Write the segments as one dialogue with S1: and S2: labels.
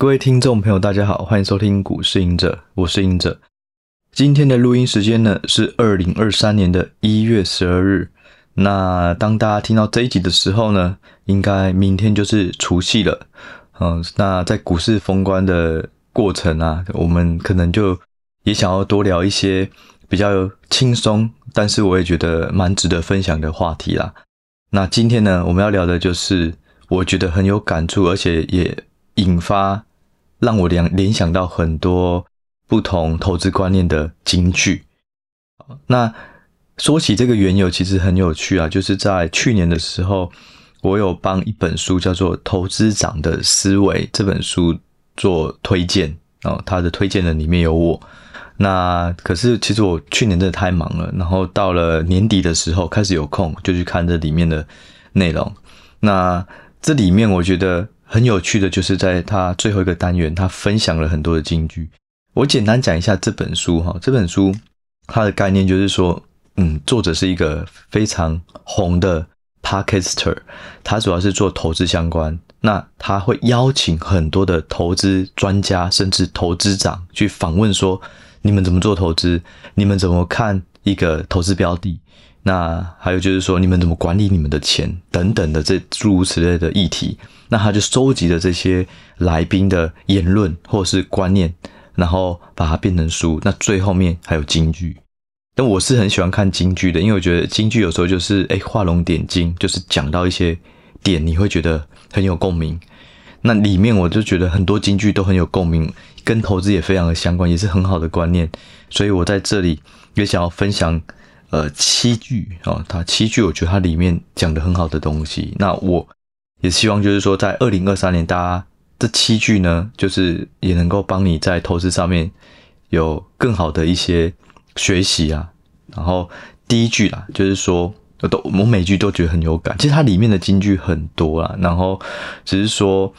S1: 各位听众朋友，大家好，欢迎收听股市赢者，我是赢者。今天的录音时间呢是二零二三年的一月十二日。那当大家听到这一集的时候呢，应该明天就是除夕了。嗯，那在股市封关的过程啊，我们可能就也想要多聊一些比较轻松，但是我也觉得蛮值得分享的话题啦。那今天呢，我们要聊的就是我觉得很有感触，而且也引发。让我联联想到很多不同投资观念的金句。那说起这个缘由，其实很有趣啊，就是在去年的时候，我有帮一本书叫做《投资长的思维》这本书做推荐哦，他的推荐人里面有我。那可是其实我去年真的太忙了，然后到了年底的时候开始有空，就去看这里面的内容。那这里面我觉得。很有趣的就是在他最后一个单元，他分享了很多的金句。我简单讲一下这本书哈，这本书它的概念就是说，嗯，作者是一个非常红的 Podcaster，他主要是做投资相关。那他会邀请很多的投资专家，甚至投资长去访问说，你们怎么做投资？你们怎么看一个投资标的？那还有就是说，你们怎么管理你们的钱等等的这诸如此类的议题。那他就收集了这些来宾的言论或是观念，然后把它变成书。那最后面还有京剧，但我是很喜欢看京剧的，因为我觉得京剧有时候就是诶画龙点睛，就是讲到一些点，你会觉得很有共鸣。那里面我就觉得很多金句都很有共鸣，跟投资也非常的相关，也是很好的观念。所以我在这里也想要分享呃七句啊，它七句我觉得它里面讲的很好的东西。那我。也希望就是说，在二零二三年，大家这七句呢，就是也能够帮你在投资上面有更好的一些学习啊。然后第一句啦，就是说，我都我每句都觉得很有感。其实它里面的金句很多啦，然后只是说，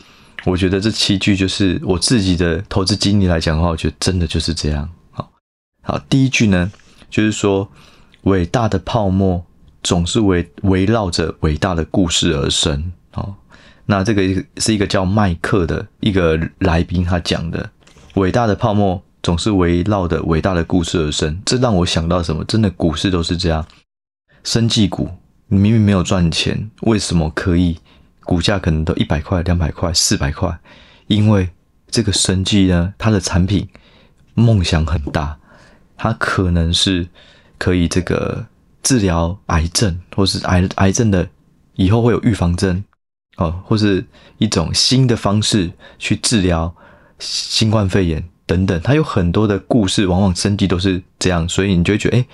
S1: 我觉得这七句就是我自己的投资经历来讲的话，我觉得真的就是这样。好，好，第一句呢，就是说，伟大的泡沫总是围围绕着伟大的故事而生。那这个是一个叫麦克的一个来宾，他讲的伟大的泡沫总是围绕着伟大的故事而生。这让我想到什么？真的股市都是这样，生技股你明明没有赚钱，为什么可以股价可能都一百块、两百块、四百块？因为这个生技呢，它的产品梦想很大，它可能是可以这个治疗癌症，或是癌癌症的以后会有预防针。哦，或是一种新的方式去治疗新冠肺炎等等，它有很多的故事，往往生技都是这样，所以你就会觉得，哎，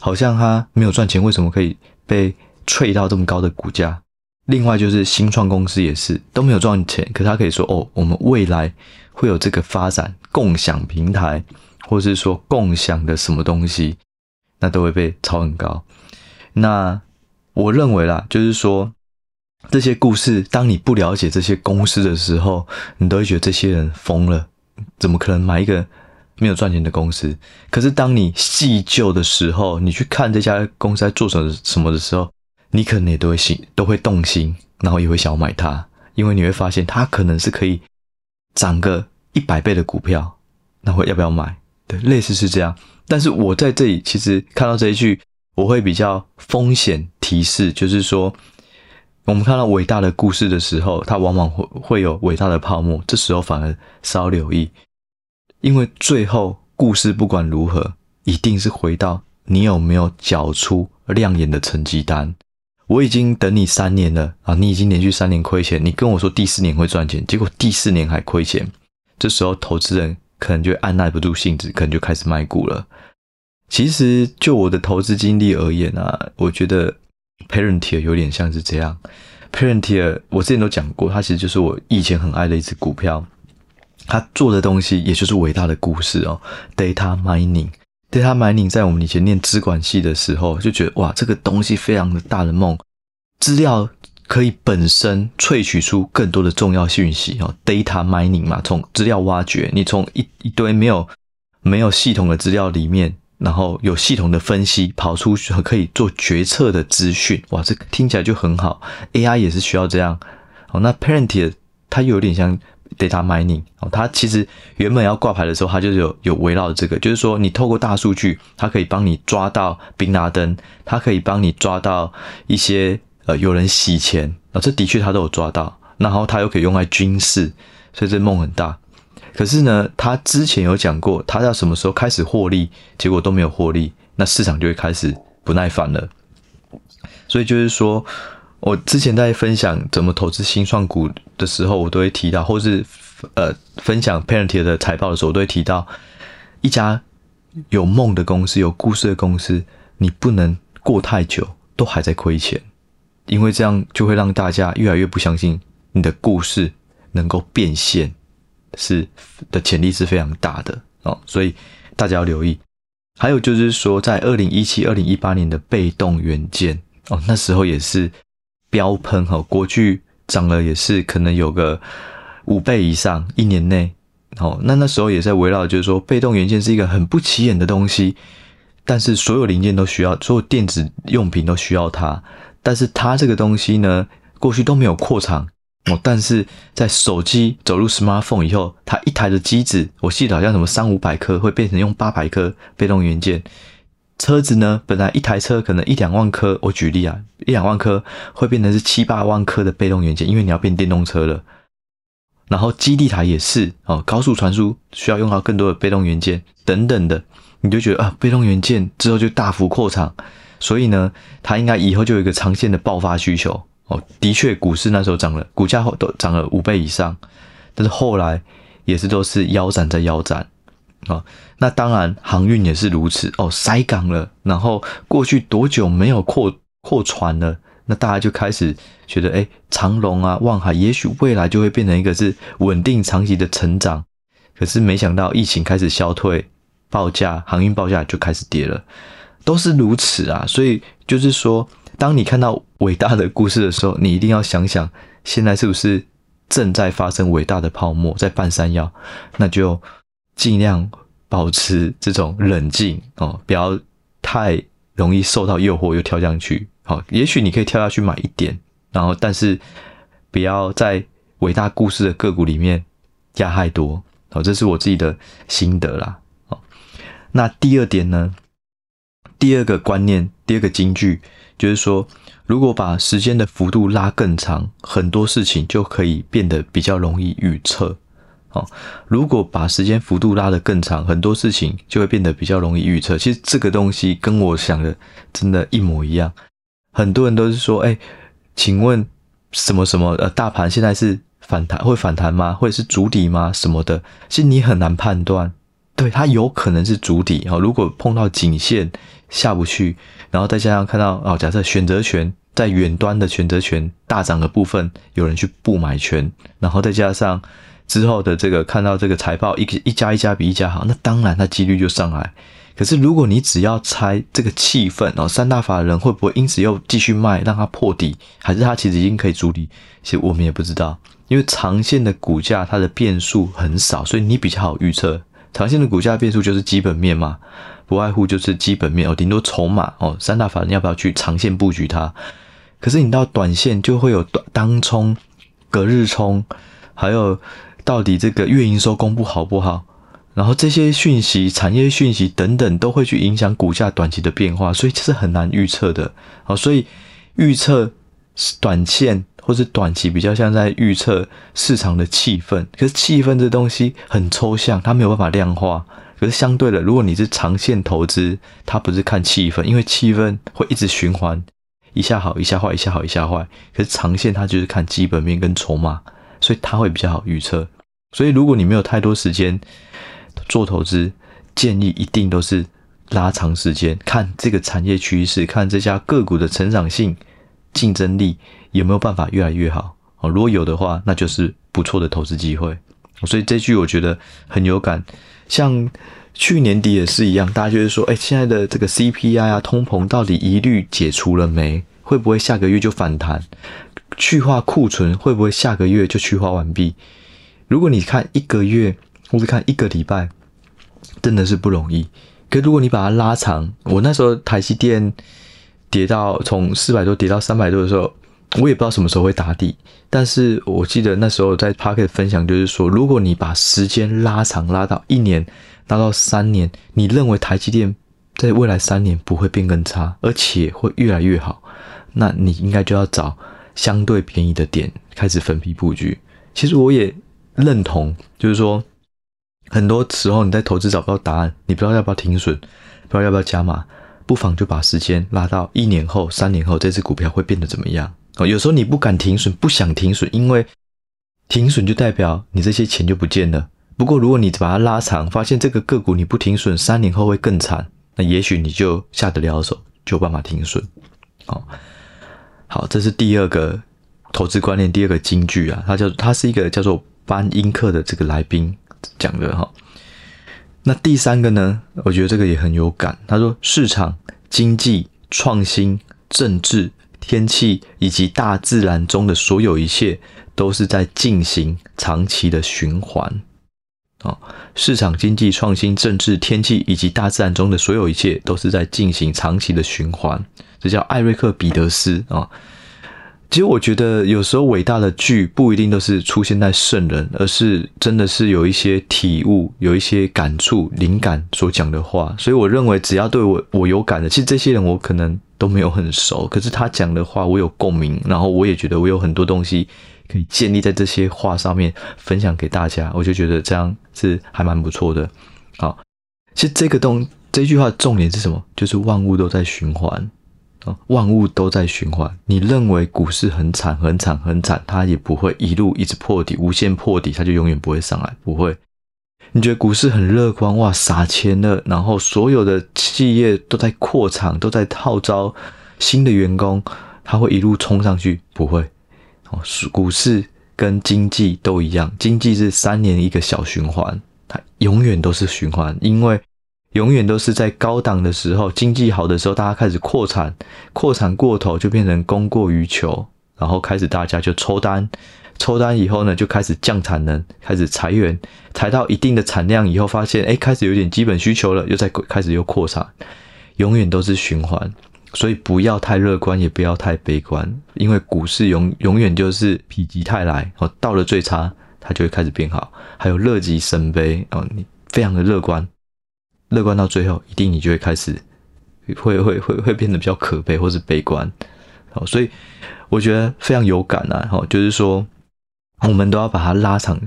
S1: 好像它没有赚钱，为什么可以被吹到这么高的股价？另外就是新创公司也是都没有赚钱，可是它可以说，哦，我们未来会有这个发展共享平台，或是说共享的什么东西，那都会被炒很高。那我认为啦，就是说。这些故事，当你不了解这些公司的时候，你都会觉得这些人疯了，怎么可能买一个没有赚钱的公司？可是当你细究的时候，你去看这家公司在做什么什么的时候，你可能也都会心都会动心，然后也会想要买它，因为你会发现它可能是可以涨个一百倍的股票，那会要不要买？对，类似是这样。但是我在这里其实看到这一句，我会比较风险提示，就是说。我们看到伟大的故事的时候，它往往会会有伟大的泡沫，这时候反而稍留意，因为最后故事不管如何，一定是回到你有没有缴出亮眼的成绩单。我已经等你三年了啊，你已经连续三年亏钱，你跟我说第四年会赚钱，结果第四年还亏钱，这时候投资人可能就按捺不住性子，可能就开始卖股了。其实就我的投资经历而言啊，我觉得。Parentier 有点像是这样，Parentier 我之前都讲过，它其实就是我以前很爱的一只股票。它做的东西也就是伟大的故事哦，Data Mining，Data Mining 在我们以前念资管系的时候就觉得哇，这个东西非常的大的梦，资料可以本身萃取出更多的重要讯息哦，Data Mining 嘛，从资料挖掘，你从一一堆没有没有系统的资料里面。然后有系统的分析，跑出可以做决策的资讯，哇，这听起来就很好。AI 也是需要这样。哦，那 Parenti 它又有点像 data mining 哦，它其实原本要挂牌的时候，它就有有围绕这个，就是说你透过大数据，它可以帮你抓到宾拉登，它可以帮你抓到一些呃有人洗钱啊，这的确它都有抓到，然后它又可以用来军事，所以这梦很大。可是呢，他之前有讲过，他要什么时候开始获利，结果都没有获利，那市场就会开始不耐烦了。所以就是说。我之前在分享怎么投资新创股的时候，我都会提到，或是呃分享 Palantir 的财报的时候，我都会提到，一家有梦的公司、有故事的公司，你不能过太久都还在亏钱，因为这样就会让大家越来越不相信你的故事能够变现，是的潜力是非常大的哦，所以大家要留意。还有就是说，在二零一七、二零一八年的被动元件哦，那时候也是。飙喷哈，国巨涨了也是可能有个五倍以上，一年内，哦，那那时候也在围绕，就是说被动元件是一个很不起眼的东西，但是所有零件都需要，所有电子用品都需要它，但是它这个东西呢，过去都没有扩厂哦，但是在手机走入 smartphone 以后，它一台的机子，我记得好像什么三五百颗会变成用八百颗被动元件。车子呢，本来一台车可能一两万颗，我举例啊，一两万颗会变成是七八万颗的被动元件，因为你要变电动车了。然后基地台也是哦，高速传输需要用到更多的被动元件等等的，你就觉得啊，被动元件之后就大幅扩厂，所以呢，它应该以后就有一个长线的爆发需求哦。的确，股市那时候涨了，股价都涨了五倍以上，但是后来也是都是腰斩在腰斩。啊、哦，那当然，航运也是如此哦，塞港了，然后过去多久没有扩扩船了？那大家就开始觉得，哎，长荣啊、望海，也许未来就会变成一个是稳定长期的成长。可是没想到疫情开始消退，报价航运报价就开始跌了，都是如此啊。所以就是说，当你看到伟大的故事的时候，你一定要想想，现在是不是正在发生伟大的泡沫，在半山腰？那就。尽量保持这种冷静哦，不要太容易受到诱惑又跳上去。好，也许你可以跳下去买一点，然后但是不要在伟大故事的个股里面加太多。好，这是我自己的心得啦。好，那第二点呢？第二个观念，第二个金句就是说，如果把时间的幅度拉更长，很多事情就可以变得比较容易预测。哦，如果把时间幅度拉得更长，很多事情就会变得比较容易预测。其实这个东西跟我想的真的一模一样。很多人都是说，哎，请问什么什么呃，大盘现在是反弹会反弹吗？或者是筑底吗？什么的，其实你很难判断。对，它有可能是筑底。哦，如果碰到颈线下不去，然后再加上看到哦，假设选择权在远端的选择权大涨的部分，有人去布买权，然后再加上。之后的这个看到这个财报一一家一家比一家好，那当然它几率就上来。可是如果你只要猜这个气氛哦，三大法人会不会因此又继续卖，让它破底，还是它其实已经可以筑底？其实我们也不知道，因为长线的股价它的变数很少，所以你比较好预测。长线的股价变数就是基本面嘛，不外乎就是基本面哦，顶多筹码哦，三大法人要不要去长线布局它？可是你到短线就会有短当冲、隔日冲，还有。到底这个月营收公布好不好？然后这些讯息、产业讯息等等，都会去影响股价短期的变化，所以这是很难预测的。好，所以预测短线或是短期比较像在预测市场的气氛。可是气氛这东西很抽象，它没有办法量化。可是相对的，如果你是长线投资，它不是看气氛，因为气氛会一直循环，一下好，一下坏，一下好，一下坏。可是长线它就是看基本面跟筹码，所以它会比较好预测。所以，如果你没有太多时间做投资，建议一定都是拉长时间，看这个产业趋势，看这家个股的成长性、竞争力有没有办法越来越好。哦，如果有的话，那就是不错的投资机会。所以这句我觉得很有感。像去年底也是一样，大家就是说，哎，现在的这个 CPI 啊，通膨到底疑虑解除了没？会不会下个月就反弹？去化库存会不会下个月就去化完毕？如果你看一个月，或者看一个礼拜，真的是不容易。可如果你把它拉长，我那时候台积电跌到从四百多跌到三百多的时候，我也不知道什么时候会打底，但是我记得那时候在 Podcast 分享，就是说，如果你把时间拉长，拉到一年，拉到三年，你认为台积电在未来三年不会变更差，而且会越来越好，那你应该就要找相对便宜的点开始分批布局。其实我也认同，就是说，很多时候你在投资找不到答案，你不知道要不要停损，不知道要不要加码，不妨就把时间拉到一年后、三年后，这只股票会变得怎么样？哦，有时候你不敢停损，不想停损，因为停损就代表你这些钱就不见了。不过，如果你把它拉长，发现这个个股你不停损，三年后会更惨，那也许你就下得了手，就有办法停损。哦，好，这是第二个投资观念，第二个金句啊，它叫它是一个叫做班英克的这个来宾讲的哈。那第三个呢，我觉得这个也很有感。他说，市场、经济、创新、政治。天气以及大自然中的所有一切，都是在进行长期的循环。哦，市场、经济、创新、政治、天气以及大自然中的所有一切，都是在进行长期的循环。这叫艾瑞克·彼得斯啊。其实我觉得，有时候伟大的剧不一定都是出现在圣人，而是真的是有一些体悟、有一些感触、灵感所讲的话。所以我认为，只要对我我有感的，其实这些人我可能都没有很熟，可是他讲的话我有共鸣，然后我也觉得我有很多东西可以建立在这些话上面分享给大家，我就觉得这样是还蛮不错的。好，其实这个东这句话重点是什么？就是万物都在循环。万物都在循环。你认为股市很惨、很惨、很惨，它也不会一路一直破底、无限破底，它就永远不会上来，不会。你觉得股市很乐观，哇，撒钱了，然后所有的企业都在扩厂，都在号召新的员工，它会一路冲上去？不会。哦，股市跟经济都一样，经济是三年一个小循环，它永远都是循环，因为。永远都是在高档的时候，经济好的时候，大家开始扩产，扩产过头就变成供过于求，然后开始大家就抽单，抽单以后呢，就开始降产能，开始裁员，裁到一定的产量以后，发现哎，开始有点基本需求了，又再开始又扩产，永远都是循环，所以不要太乐观，也不要太悲观，因为股市永永远就是否极泰来哦，到了最差，它就会开始变好，还有乐极生悲哦，你非常的乐观。乐观到最后，一定你就会开始会会会会变得比较可悲或是悲观，好，所以我觉得非常有感啊，哈，就是说我们都要把它拉长，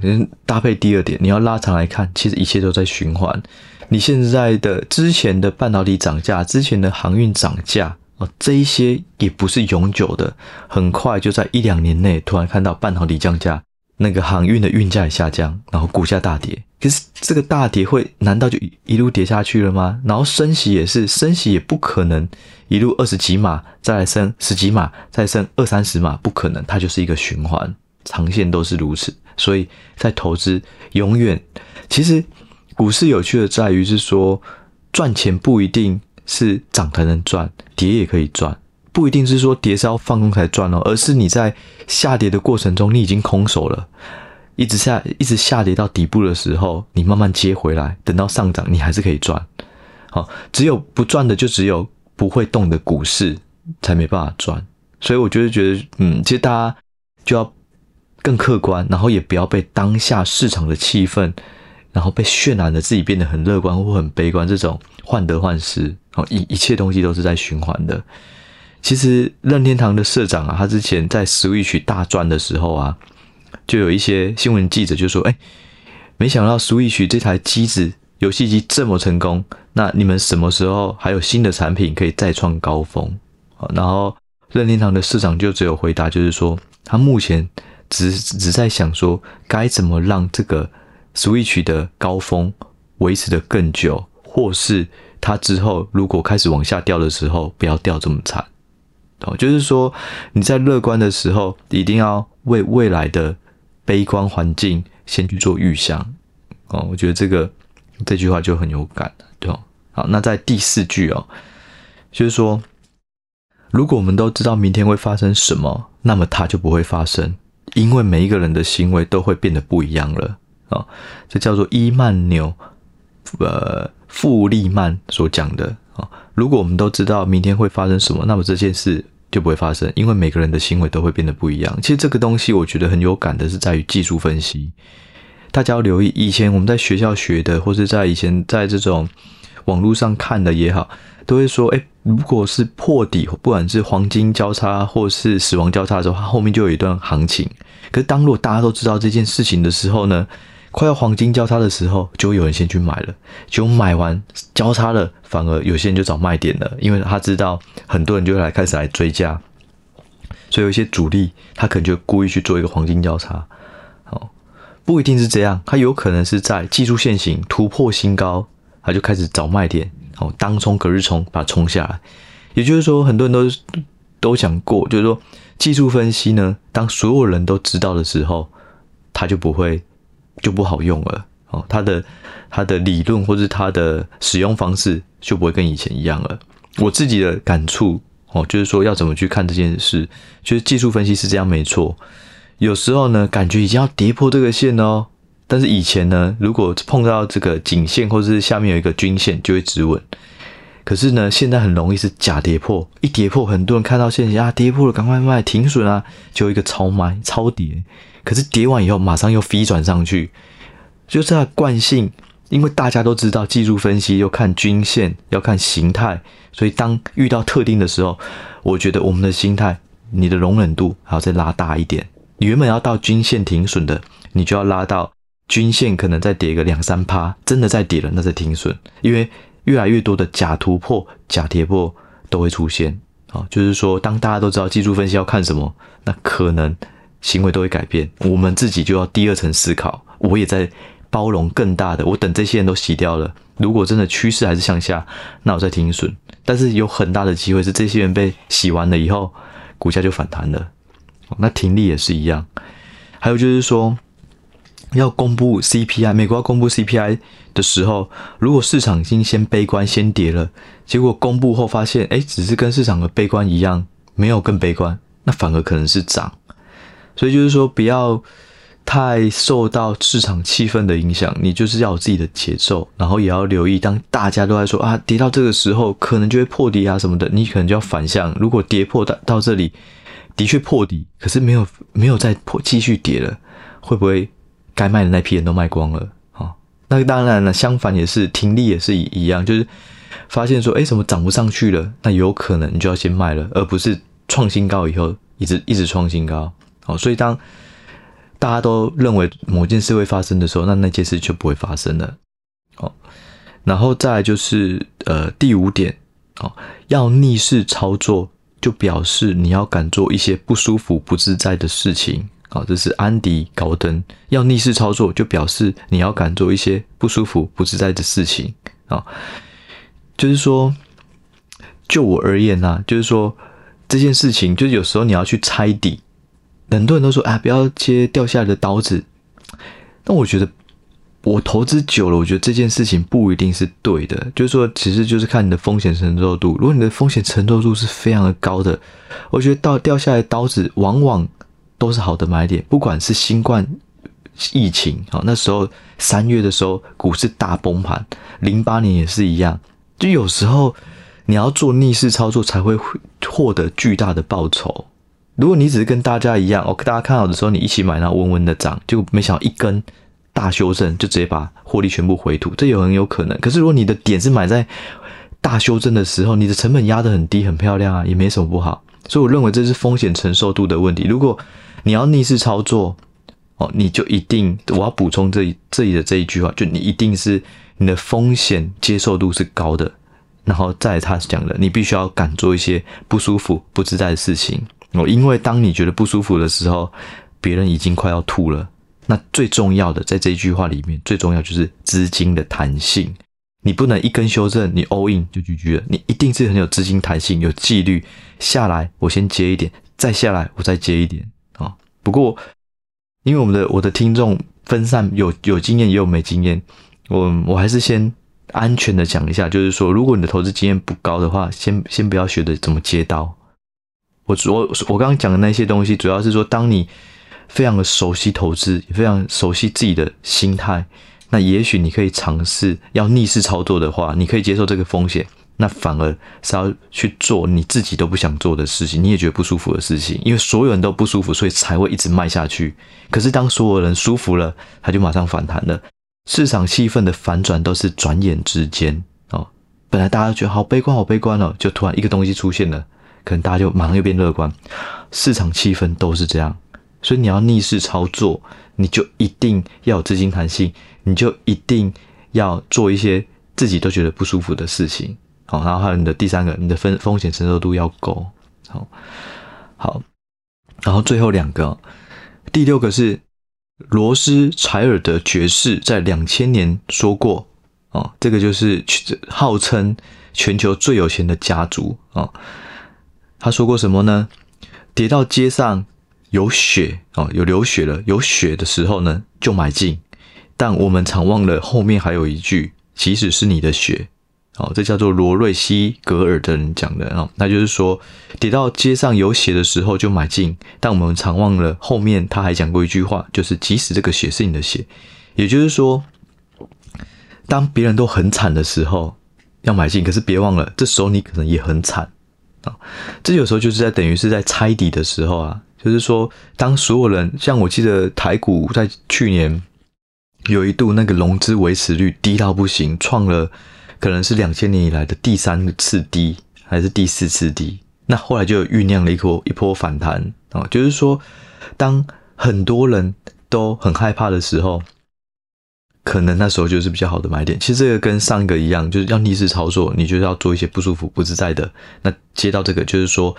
S1: 搭配第二点，你要拉长来看，其实一切都在循环。你现在的之前的半导体涨价，之前的航运涨价，哦，这一些也不是永久的，很快就在一两年内突然看到半导体降价。那个航运的运价也下降，然后股价大跌。可是这个大跌会难道就一路跌下去了吗？然后升息也是，升息也不可能一路二十几码再来升十几码，再升二三十码，不可能，它就是一个循环，长线都是如此。所以在投资永远，其实股市有趣的在于是说，赚钱不一定是涨才能赚，跌也可以赚。不一定是说跌是要放空才赚哦，而是你在下跌的过程中，你已经空手了，一直下一直下跌到底部的时候，你慢慢接回来，等到上涨，你还是可以赚。好，只有不赚的，就只有不会动的股市才没办法赚。所以我觉得觉得，嗯，其实大家就要更客观，然后也不要被当下市场的气氛，然后被渲染的自己变得很乐观或很悲观，这种患得患失。好，一一切东西都是在循环的。其实任天堂的社长啊，他之前在 Switch 大赚的时候啊，就有一些新闻记者就说：“哎，没想到 Switch 这台机子游戏机这么成功，那你们什么时候还有新的产品可以再创高峰？”然后任天堂的社长就只有回答，就是说他目前只只在想说该怎么让这个 Switch 的高峰维持的更久，或是他之后如果开始往下掉的时候，不要掉这么惨。哦，就是说你在乐观的时候，一定要为未来的悲观环境先去做预想。哦，我觉得这个这句话就很有感，对哦。好，那在第四句哦，就是说，如果我们都知道明天会发生什么，那么它就不会发生，因为每一个人的行为都会变得不一样了。哦，这叫做伊曼纽，呃，富利曼所讲的。如果我们都知道明天会发生什么，那么这件事就不会发生，因为每个人的行为都会变得不一样。其实这个东西我觉得很有感的是在于技术分析。大家要留意，以前我们在学校学的，或是在以前在这种网络上看的也好，都会说，诶，如果是破底，不管是黄金交叉或是死亡交叉的时候，它后面就有一段行情。可是当如果大家都知道这件事情的时候呢，快要黄金交叉的时候，就有人先去买了，就买完交叉了，反而有些人就找卖点了，因为他知道很多人就来开始来追加，所以有一些主力他可能就故意去做一个黄金交叉，哦，不一定是这样，他有可能是在技术线型突破新高，他就开始找卖点，哦，当冲隔日冲把它冲下来，也就是说，很多人都都讲过，就是说技术分析呢，当所有人都知道的时候，他就不会。就不好用了哦，它的它的理论或是它的使用方式就不会跟以前一样了。我自己的感触哦，就是说要怎么去看这件事，就是技术分析是这样没错。有时候呢，感觉已经要跌破这个线哦，但是以前呢，如果碰到这个颈线或是下面有一个均线，就会止稳。可是呢，现在很容易是假跌破，一跌破，很多人看到线型啊，跌破了，赶快卖停损啊，就一个超卖超跌。可是跌完以后，马上又飞转上去，就是它惯性。因为大家都知道技术分析要看均线，要看形态，所以当遇到特定的时候，我觉得我们的心态，你的容忍度还要再拉大一点。你原本要到均线停损的，你就要拉到均线可能再跌个两三趴，真的再跌了，那再停损。因为越来越多的假突破、假跌破都会出现。啊，就是说，当大家都知道技术分析要看什么，那可能。行为都会改变，我们自己就要第二层思考。我也在包容更大的，我等这些人都洗掉了。如果真的趋势还是向下，那我再停损。但是有很大的机会是这些人被洗完了以后，股价就反弹了。那停利也是一样。还有就是说，要公布 CPI，美国要公布 CPI 的时候，如果市场已经先悲观先跌了，结果公布后发现，哎，只是跟市场的悲观一样，没有更悲观，那反而可能是涨。所以就是说，不要太受到市场气氛的影响，你就是要有自己的节奏，然后也要留意，当大家都在说啊，跌到这个时候可能就会破底啊什么的，你可能就要反向。如果跌破到到这里，的确破底，可是没有没有再破，继续跌了，会不会该卖的那批人都卖光了？啊，那当然了，相反也是停利也是一一样，就是发现说，哎，怎么涨不上去了？那有可能你就要先卖了，而不是创新高以后一直一直创新高。哦，所以当大家都认为某件事会发生的时候，那那件事就不会发生了。哦，然后再就是呃第五点，哦，要逆势操作，就表示你要敢做一些不舒服、不自在的事情。哦，这是安迪·高登。要逆势操作，就表示你要敢做一些不舒服、不自在的事情。啊，就是说，就我而言呢，就是说这件事情，就是有时候你要去猜底。很多人都说啊，不要接掉下来的刀子。但我觉得，我投资久了，我觉得这件事情不一定是对的。就是说，其实就是看你的风险承受度。如果你的风险承受度是非常的高的，我觉得到掉下来的刀子往往都是好的买点。不管是新冠疫情啊，那时候三月的时候股市大崩盘，零八年也是一样。就有时候你要做逆势操作，才会获得巨大的报酬。如果你只是跟大家一样，哦，大家看好的时候你一起买，然后稳稳的涨，结果没想到一根大修正就直接把获利全部回吐，这也很有可能。可是如果你的点是买在大修正的时候，你的成本压得很低，很漂亮啊，也没什么不好。所以我认为这是风险承受度的问题。如果你要逆势操作，哦，你就一定，我要补充这这里的这一句话，就你一定是你的风险接受度是高的，然后再他讲的，你必须要敢做一些不舒服、不自在的事情。哦，因为当你觉得不舒服的时候，别人已经快要吐了。那最重要的，在这一句话里面，最重要就是资金的弹性。你不能一根修正，你 all in 就 GG 了。你一定是很有资金弹性，有纪律。下来我先接一点，再下来我再接一点啊。不过，因为我们的我的听众分散，有有经验也有没经验，我我还是先安全的讲一下，就是说，如果你的投资经验不高的话，先先不要学着怎么接刀。我我我刚刚讲的那些东西，主要是说，当你非常的熟悉投资，也非常熟悉自己的心态，那也许你可以尝试要逆势操作的话，你可以接受这个风险，那反而是要去做你自己都不想做的事情，你也觉得不舒服的事情，因为所有人都不舒服，所以才会一直卖下去。可是当所有人舒服了，他就马上反弹了。市场气氛的反转都是转眼之间哦。本来大家觉得好悲观，好悲观哦，就突然一个东西出现了，可能大家就马上又变乐观。市场气氛都是这样，所以你要逆势操作，你就一定要有资金弹性，你就一定要做一些自己都觉得不舒服的事情。好，然后还有你的第三个，你的风风险承受度要够。好，好，然后最后两个，第六个是罗斯柴尔德爵士在两千年说过，哦，这个就是号称全球最有钱的家族啊。他说过什么呢？跌到街上有血哦，有流血了，有血的时候呢，就买进。但我们常忘了后面还有一句，即使是你的血。哦，这叫做罗瑞西格尔的人讲的哦，那就是说，跌到街上有血的时候就买进，但我们常忘了后面他还讲过一句话，就是即使这个血是你的血，也就是说，当别人都很惨的时候要买进，可是别忘了，这时候你可能也很惨啊。这有时候就是在等于是在猜底的时候啊，就是说，当所有人像我记得台股在去年有一度那个融资维持率低到不行，创了。可能是两千年以来的第三次低，还是第四次低？那后来就酝酿了一波一波反弹啊，就是说，当很多人都很害怕的时候，可能那时候就是比较好的买点。其实这个跟上一个一样，就是要逆势操作，你就是要做一些不舒服、不自在的。那接到这个，就是说，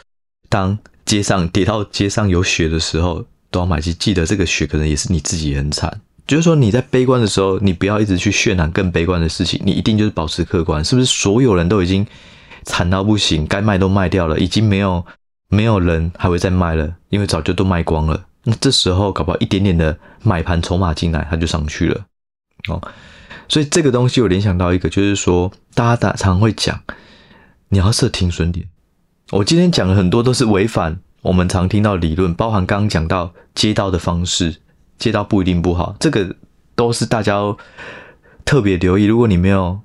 S1: 当街上跌到街上有血的时候，都要买进。记得这个血可能也是你自己很惨。就是说，你在悲观的时候，你不要一直去渲染更悲观的事情，你一定就是保持客观。是不是所有人都已经惨到不行，该卖都卖掉了，已经没有没有人还会再卖了，因为早就都卖光了。那这时候搞不好一点点的买盘筹码进来，它就上去了哦。所以这个东西我联想到一个，就是说大家常常会讲，你要设停损点。我今天讲的很多都是违反我们常听到理论，包含刚刚讲到接刀的方式。接到不一定不好，这个都是大家特别留意。如果你没有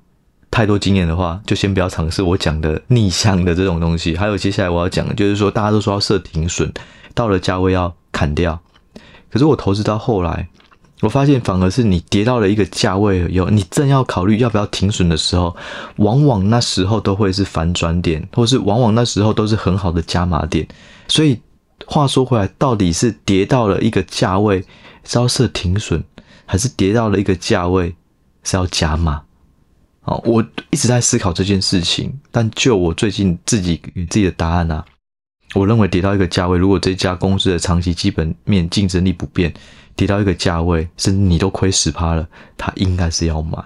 S1: 太多经验的话，就先不要尝试我讲的逆向的这种东西。还有接下来我要讲的，就是说大家都说要设停损，到了价位要砍掉。可是我投资到后来，我发现反而是你跌到了一个价位以后，你正要考虑要不要停损的时候，往往那时候都会是反转点，或是往往那时候都是很好的加码点。所以话说回来，到底是跌到了一个价位，是要设停损，还是跌到了一个价位是要加码？哦，我一直在思考这件事情。但就我最近自己给自己的答案啊，我认为跌到一个价位，如果这家公司的长期基本面竞争力不变，跌到一个价位，甚至你都亏十趴了，他应该是要买。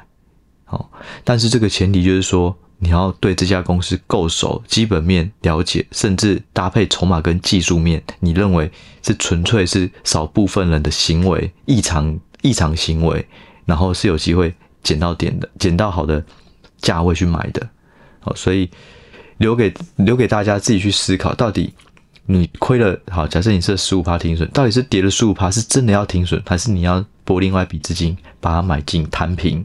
S1: 好，但是这个前提就是说。你要对这家公司够熟，基本面了解，甚至搭配筹码跟技术面，你认为是纯粹是少部分人的行为异常异常行为，然后是有机会捡到点的，捡到好的价位去买的。好，所以留给留给大家自己去思考，到底你亏了，好，假设你是十五趴停损，到底是跌了十五趴，是真的要停损，还是你要拨另外一笔资金把它买进摊平？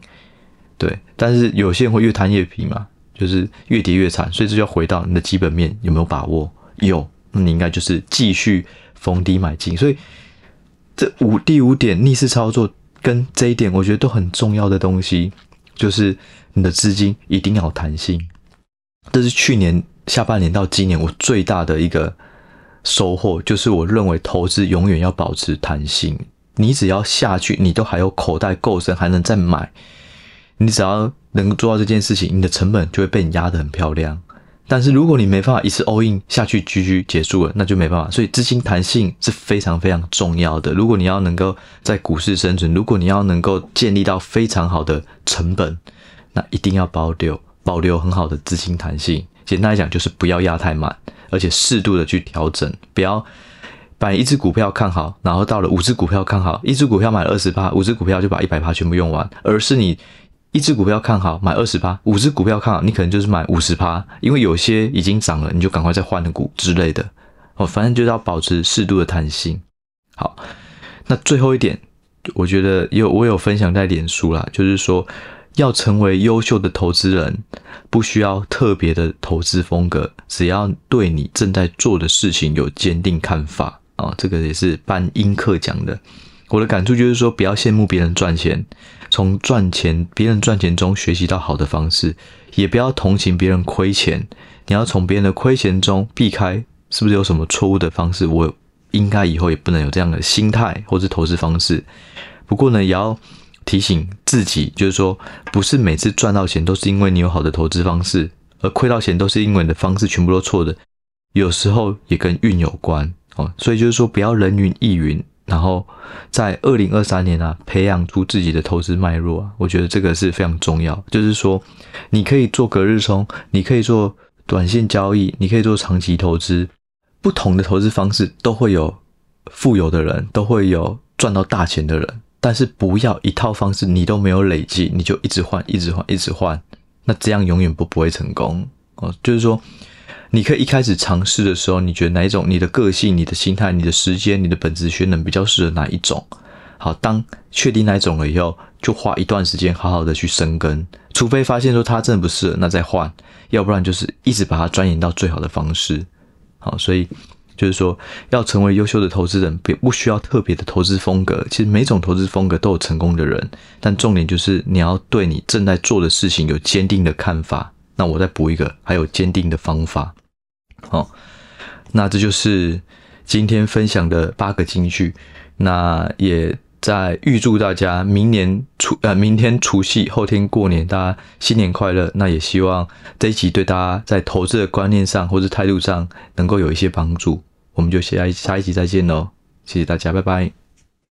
S1: 对，但是有些人会越摊越平嘛。就是越跌越惨，所以这就要回到你的基本面有没有把握？有，那你应该就是继续逢低买进。所以这五第五点逆势操作跟这一点，我觉得都很重要的东西，就是你的资金一定要弹性。这是去年下半年到今年我最大的一个收获，就是我认为投资永远要保持弹性。你只要下去，你都还有口袋够深，还能再买。你只要能做到这件事情，你的成本就会被你压得很漂亮。但是如果你没办法一次 all in 下去，GG 结束了，那就没办法。所以资金弹性是非常非常重要的。如果你要能够在股市生存，如果你要能够建立到非常好的成本，那一定要保留保留很好的资金弹性。简单来讲，就是不要压太满，而且适度的去调整，不要把一只股票看好，然后到了五只股票看好，一只股票买二十趴，五只股票就把一百趴全部用完，而是你。一只股票看好，买二十趴；五只股票看好，你可能就是买五十趴，因为有些已经涨了，你就赶快再换个股之类的。哦，反正就是要保持适度的弹性。好，那最后一点，我觉得有我有分享在脸书啦，就是说要成为优秀的投资人，不需要特别的投资风格，只要对你正在做的事情有坚定看法啊、这个也是班英克讲的。我的感触就是说，不要羡慕别人赚钱，从赚钱别人赚钱中学习到好的方式，也不要同情别人亏钱。你要从别人的亏钱中避开，是不是有什么错误的方式？我应该以后也不能有这样的心态或是投资方式。不过呢，也要。提醒自己，就是说，不是每次赚到钱都是因为你有好的投资方式，而亏到钱都是因为你的方式全部都错的。有时候也跟运有关哦，所以就是说，不要人云亦云。然后在二零二三年啊，培养出自己的投资脉络啊，我觉得这个是非常重要。就是说，你可以做隔日冲，你可以做短线交易，你可以做长期投资，不同的投资方式都会有富有的人，都会有赚到大钱的人。但是不要一套方式你都没有累积，你就一直换，一直换，一直换，那这样永远不不会成功哦。就是说，你可以一开始尝试的时候，你觉得哪一种，你的个性、你的心态、你的时间、你的本质学能比较适合哪一种？好，当确定哪一种了以后，就花一段时间好好的去深耕，除非发现说它真的不适合，那再换，要不然就是一直把它钻研到最好的方式。好，所以。就是说，要成为优秀的投资人，不不需要特别的投资风格。其实每种投资风格都有成功的人，但重点就是你要对你正在做的事情有坚定的看法。那我再补一个，还有坚定的方法。好，那这就是今天分享的八个金句。那也在预祝大家明年除呃明天除夕，后天过年，大家新年快乐。那也希望这一集对大家在投资的观念上或是态度上能够有一些帮助。我们就下一下一集再见喽，谢谢大家，拜拜。